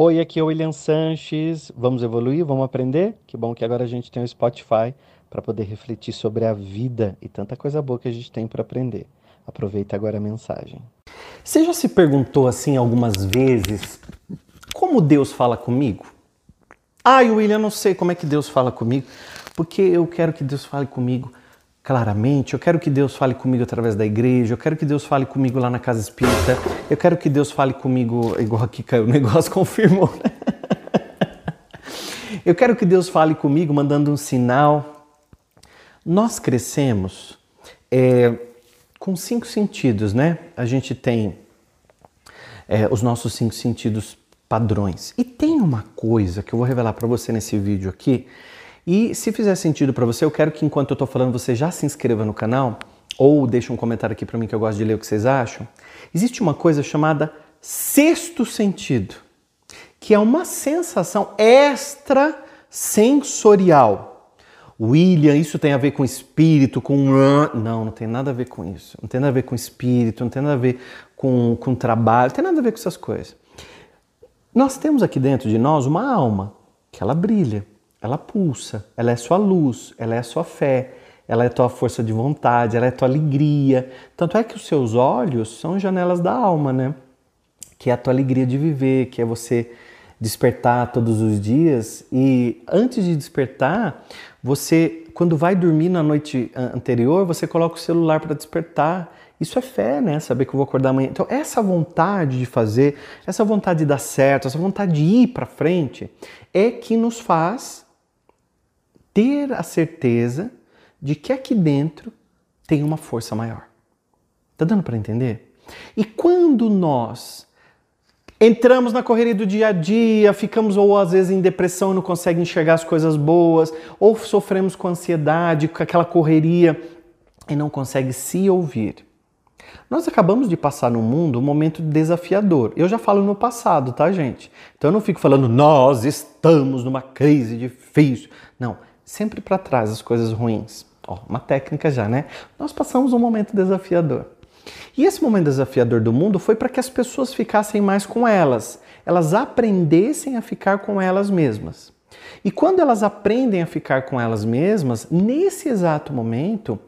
Oi, aqui é o William Sanches. Vamos evoluir? Vamos aprender? Que bom que agora a gente tem o Spotify para poder refletir sobre a vida e tanta coisa boa que a gente tem para aprender. Aproveita agora a mensagem. Você já se perguntou assim algumas vezes como Deus fala comigo? Ai, William, não sei como é que Deus fala comigo, porque eu quero que Deus fale comigo claramente, eu quero que Deus fale comigo através da igreja, eu quero que Deus fale comigo lá na casa espírita, eu quero que Deus fale comigo, igual aqui o negócio, confirmou, né? Eu quero que Deus fale comigo mandando um sinal. Nós crescemos é, com cinco sentidos, né? A gente tem é, os nossos cinco sentidos padrões. E tem uma coisa que eu vou revelar para você nesse vídeo aqui. E se fizer sentido para você, eu quero que enquanto eu estou falando você já se inscreva no canal ou deixe um comentário aqui para mim que eu gosto de ler o que vocês acham. Existe uma coisa chamada sexto sentido, que é uma sensação extrasensorial. William, isso tem a ver com espírito, com. Não, não tem nada a ver com isso. Não tem nada a ver com espírito, não tem nada a ver com, com trabalho, não tem nada a ver com essas coisas. Nós temos aqui dentro de nós uma alma que ela brilha, ela pulsa, ela é sua luz, ela é sua fé, ela é tua força de vontade, ela é tua alegria. Tanto é que os seus olhos são janelas da alma, né? Que é a tua alegria de viver, que é você despertar todos os dias e antes de despertar, você quando vai dormir na noite anterior, você coloca o celular para despertar isso é fé, né? Saber que eu vou acordar amanhã. Então, essa vontade de fazer, essa vontade de dar certo, essa vontade de ir para frente, é que nos faz ter a certeza de que aqui dentro tem uma força maior. Tá dando para entender? E quando nós entramos na correria do dia a dia, ficamos ou às vezes em depressão e não conseguem enxergar as coisas boas, ou sofremos com ansiedade, com aquela correria e não consegue se ouvir. Nós acabamos de passar no mundo um momento desafiador. Eu já falo no passado, tá, gente? Então eu não fico falando nós estamos numa crise difícil. Não, sempre para trás as coisas ruins. Ó, uma técnica já, né? Nós passamos um momento desafiador. E esse momento desafiador do mundo foi para que as pessoas ficassem mais com elas, elas aprendessem a ficar com elas mesmas. E quando elas aprendem a ficar com elas mesmas, nesse exato momento,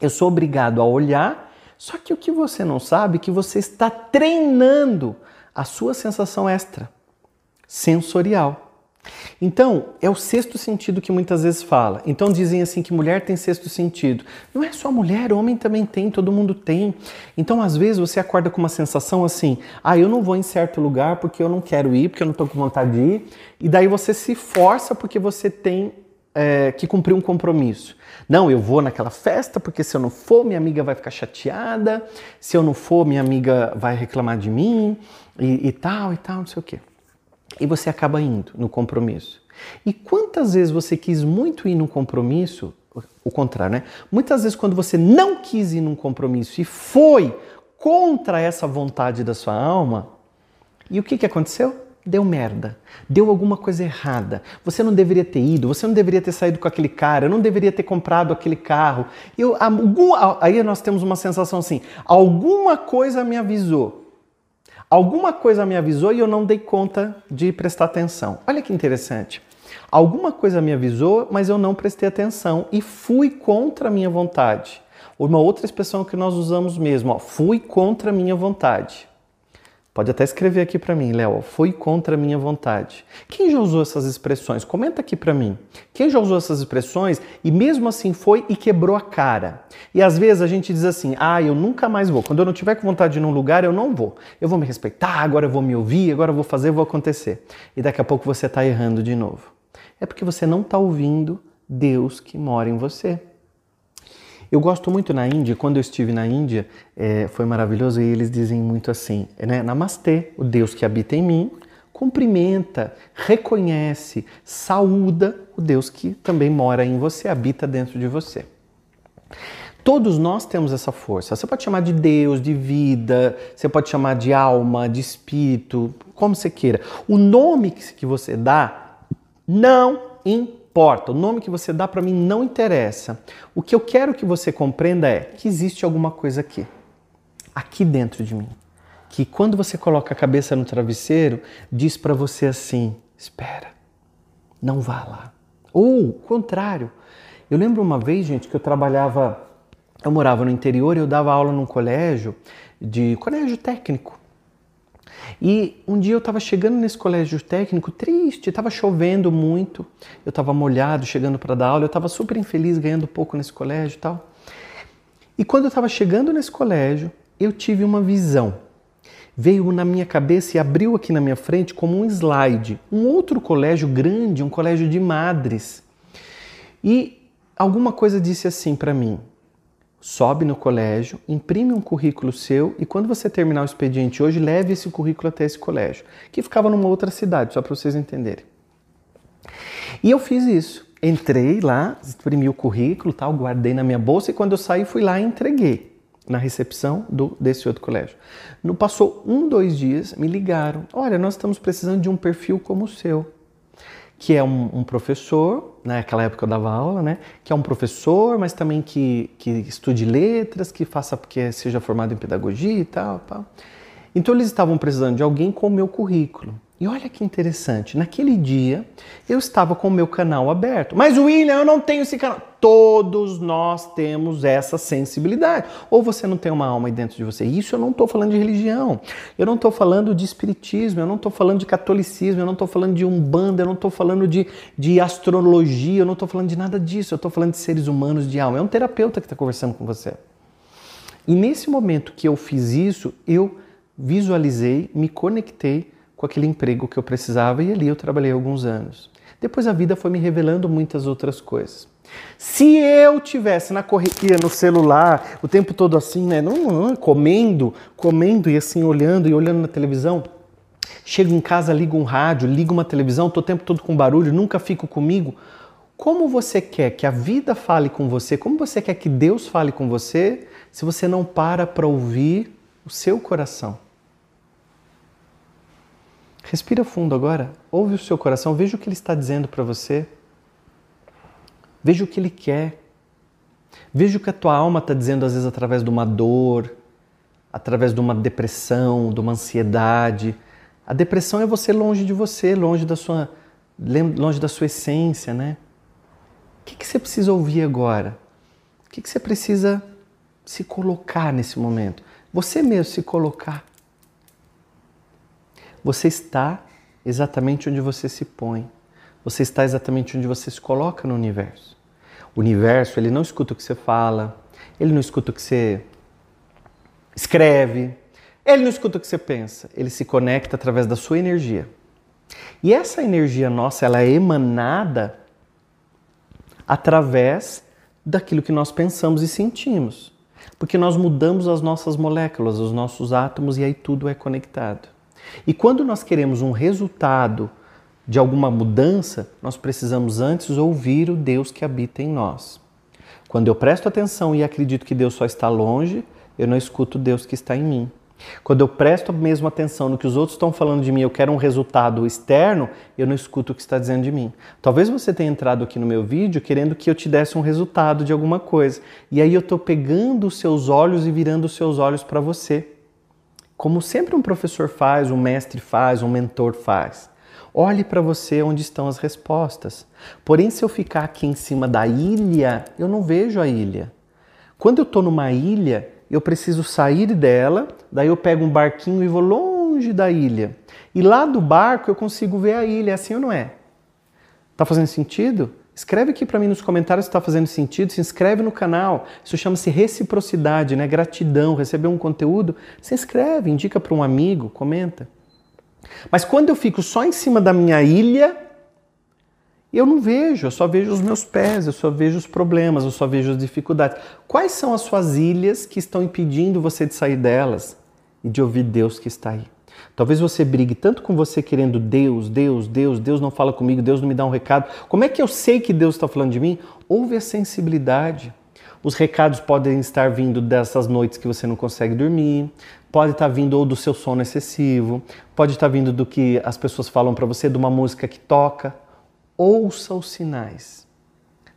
eu sou obrigado a olhar só que o que você não sabe é que você está treinando a sua sensação extra, sensorial. Então, é o sexto sentido que muitas vezes fala. Então dizem assim que mulher tem sexto sentido. Não é só mulher, homem também tem, todo mundo tem. Então, às vezes você acorda com uma sensação assim: "Ah, eu não vou em certo lugar porque eu não quero ir, porque eu não estou com vontade de ir". E daí você se força porque você tem é, que cumprir um compromisso. Não, eu vou naquela festa porque se eu não for, minha amiga vai ficar chateada, se eu não for, minha amiga vai reclamar de mim e, e tal e tal, não sei o quê. E você acaba indo no compromisso. E quantas vezes você quis muito ir num compromisso, o contrário, né? Muitas vezes quando você não quis ir num compromisso e foi contra essa vontade da sua alma, e o que, que aconteceu? deu merda, deu alguma coisa errada. Você não deveria ter ido, você não deveria ter saído com aquele cara, não deveria ter comprado aquele carro. Eu, aí nós temos uma sensação assim: alguma coisa me avisou. Alguma coisa me avisou e eu não dei conta de prestar atenção. Olha que interessante. Alguma coisa me avisou, mas eu não prestei atenção e fui contra a minha vontade. Uma outra expressão que nós usamos mesmo, ó, fui contra a minha vontade. Pode até escrever aqui para mim, Léo, foi contra a minha vontade. Quem já usou essas expressões? Comenta aqui para mim. Quem já usou essas expressões e mesmo assim foi e quebrou a cara? E às vezes a gente diz assim: "Ah, eu nunca mais vou. Quando eu não tiver com vontade de ir num lugar, eu não vou. Eu vou me respeitar, agora eu vou me ouvir, agora eu vou fazer, vou acontecer". E daqui a pouco você está errando de novo. É porque você não está ouvindo Deus que mora em você. Eu gosto muito na Índia, quando eu estive na Índia, é, foi maravilhoso e eles dizem muito assim, né? Namastê, o Deus que habita em mim, cumprimenta, reconhece, saúda o Deus que também mora em você, habita dentro de você. Todos nós temos essa força. Você pode chamar de Deus, de vida, você pode chamar de alma, de espírito, como você queira. O nome que você dá não importa importa, o nome que você dá para mim não interessa. O que eu quero que você compreenda é que existe alguma coisa aqui, aqui dentro de mim. que quando você coloca a cabeça no travesseiro, diz para você assim: espera, não vá lá. Ou, contrário. Eu lembro uma vez, gente, que eu trabalhava, eu morava no interior e eu dava aula num colégio, de colégio técnico. E um dia eu estava chegando nesse colégio técnico triste, estava chovendo muito, eu estava molhado chegando para dar aula, eu estava super infeliz ganhando pouco nesse colégio e tal. E quando eu estava chegando nesse colégio, eu tive uma visão. Veio na minha cabeça e abriu aqui na minha frente como um slide, um outro colégio grande, um colégio de madres. E alguma coisa disse assim para mim: sobe no colégio, imprime um currículo seu e quando você terminar o expediente hoje, leve esse currículo até esse colégio, que ficava numa outra cidade, só para vocês entenderem. E eu fiz isso. Entrei lá, imprimi o currículo, tal, guardei na minha bolsa e quando eu saí fui lá e entreguei na recepção do, desse outro colégio. No passou um, dois dias, me ligaram. Olha, nós estamos precisando de um perfil como o seu que é um, um, professor, naquela época eu dava aula, né? Que é um professor, mas também que, que estude letras, que faça, que seja formado em pedagogia e tal, tal. Então eles estavam precisando de alguém com o meu currículo. E olha que interessante, naquele dia eu estava com o meu canal aberto. Mas William, eu não tenho esse canal. Todos nós temos essa sensibilidade. Ou você não tem uma alma aí dentro de você. Isso eu não estou falando de religião. Eu não estou falando de espiritismo. Eu não estou falando de catolicismo. Eu não estou falando de umbanda. Eu não estou falando de, de astrologia. Eu não estou falando de nada disso. Eu estou falando de seres humanos de alma. É um terapeuta que está conversando com você. E nesse momento que eu fiz isso, eu visualizei, me conectei com aquele emprego que eu precisava e ali eu trabalhei alguns anos. Depois a vida foi me revelando muitas outras coisas. Se eu tivesse na correria no celular, o tempo todo assim, né, não, não, comendo, comendo e assim olhando e olhando na televisão, chego em casa, ligo um rádio, ligo uma televisão, estou o tempo todo com barulho, nunca fico comigo. Como você quer que a vida fale com você? Como você quer que Deus fale com você se você não para para ouvir o seu coração? Respira fundo agora, ouve o seu coração, veja o que ele está dizendo para você. Veja o que ele quer. Veja o que a tua alma está dizendo, às vezes, através de uma dor, através de uma depressão, de uma ansiedade. A depressão é você longe de você, longe da sua, longe da sua essência, né? O que, que você precisa ouvir agora? O que, que você precisa se colocar nesse momento? Você mesmo se colocar. Você está exatamente onde você se põe. Você está exatamente onde você se coloca no universo. O universo, ele não escuta o que você fala, ele não escuta o que você escreve, ele não escuta o que você pensa, ele se conecta através da sua energia. E essa energia nossa, ela é emanada através daquilo que nós pensamos e sentimos. Porque nós mudamos as nossas moléculas, os nossos átomos e aí tudo é conectado. E quando nós queremos um resultado de alguma mudança, nós precisamos antes ouvir o Deus que habita em nós. Quando eu presto atenção e acredito que Deus só está longe, eu não escuto Deus que está em mim. Quando eu presto a mesma atenção no que os outros estão falando de mim, eu quero um resultado externo, eu não escuto o que está dizendo de mim. Talvez você tenha entrado aqui no meu vídeo querendo que eu te desse um resultado de alguma coisa. E aí eu estou pegando os seus olhos e virando os seus olhos para você como sempre um professor faz, um mestre faz, um mentor faz. Olhe para você onde estão as respostas. Porém, se eu ficar aqui em cima da ilha, eu não vejo a ilha. Quando eu estou numa ilha, eu preciso sair dela, daí eu pego um barquinho e vou longe da ilha. E lá do barco eu consigo ver a ilha, é assim ou não é? Tá fazendo sentido? Escreve aqui para mim nos comentários se está fazendo sentido, se inscreve no canal. Isso chama-se reciprocidade, né? Gratidão, receber um conteúdo. Se inscreve, indica para um amigo, comenta. Mas quando eu fico só em cima da minha ilha, eu não vejo, eu só vejo os meus pés, eu só vejo os problemas, eu só vejo as dificuldades. Quais são as suas ilhas que estão impedindo você de sair delas e de ouvir Deus que está aí? Talvez você brigue tanto com você querendo Deus, Deus, Deus, Deus não fala comigo, Deus não me dá um recado. Como é que eu sei que Deus está falando de mim? Ouve a sensibilidade. Os recados podem estar vindo dessas noites que você não consegue dormir, pode estar vindo ou do seu sono excessivo, pode estar vindo do que as pessoas falam para você, de uma música que toca. Ouça os sinais.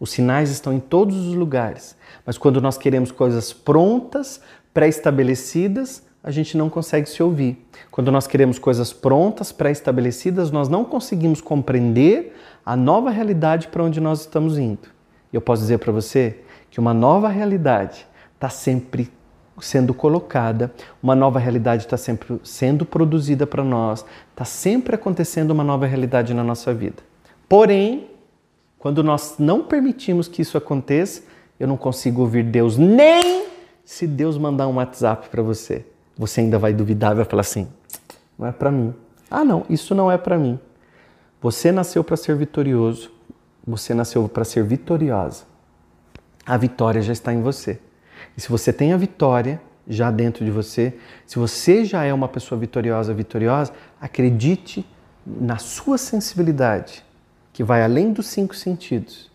Os sinais estão em todos os lugares, mas quando nós queremos coisas prontas, pré-estabelecidas, a gente não consegue se ouvir. Quando nós queremos coisas prontas, pré-estabelecidas, nós não conseguimos compreender a nova realidade para onde nós estamos indo. E eu posso dizer para você que uma nova realidade está sempre sendo colocada, uma nova realidade está sempre sendo produzida para nós, está sempre acontecendo uma nova realidade na nossa vida. Porém, quando nós não permitimos que isso aconteça, eu não consigo ouvir Deus nem se Deus mandar um WhatsApp para você. Você ainda vai duvidar, vai falar assim: não é para mim. Ah, não, isso não é para mim. Você nasceu para ser vitorioso, você nasceu para ser vitoriosa. A vitória já está em você. E se você tem a vitória já dentro de você, se você já é uma pessoa vitoriosa, vitoriosa, acredite na sua sensibilidade, que vai além dos cinco sentidos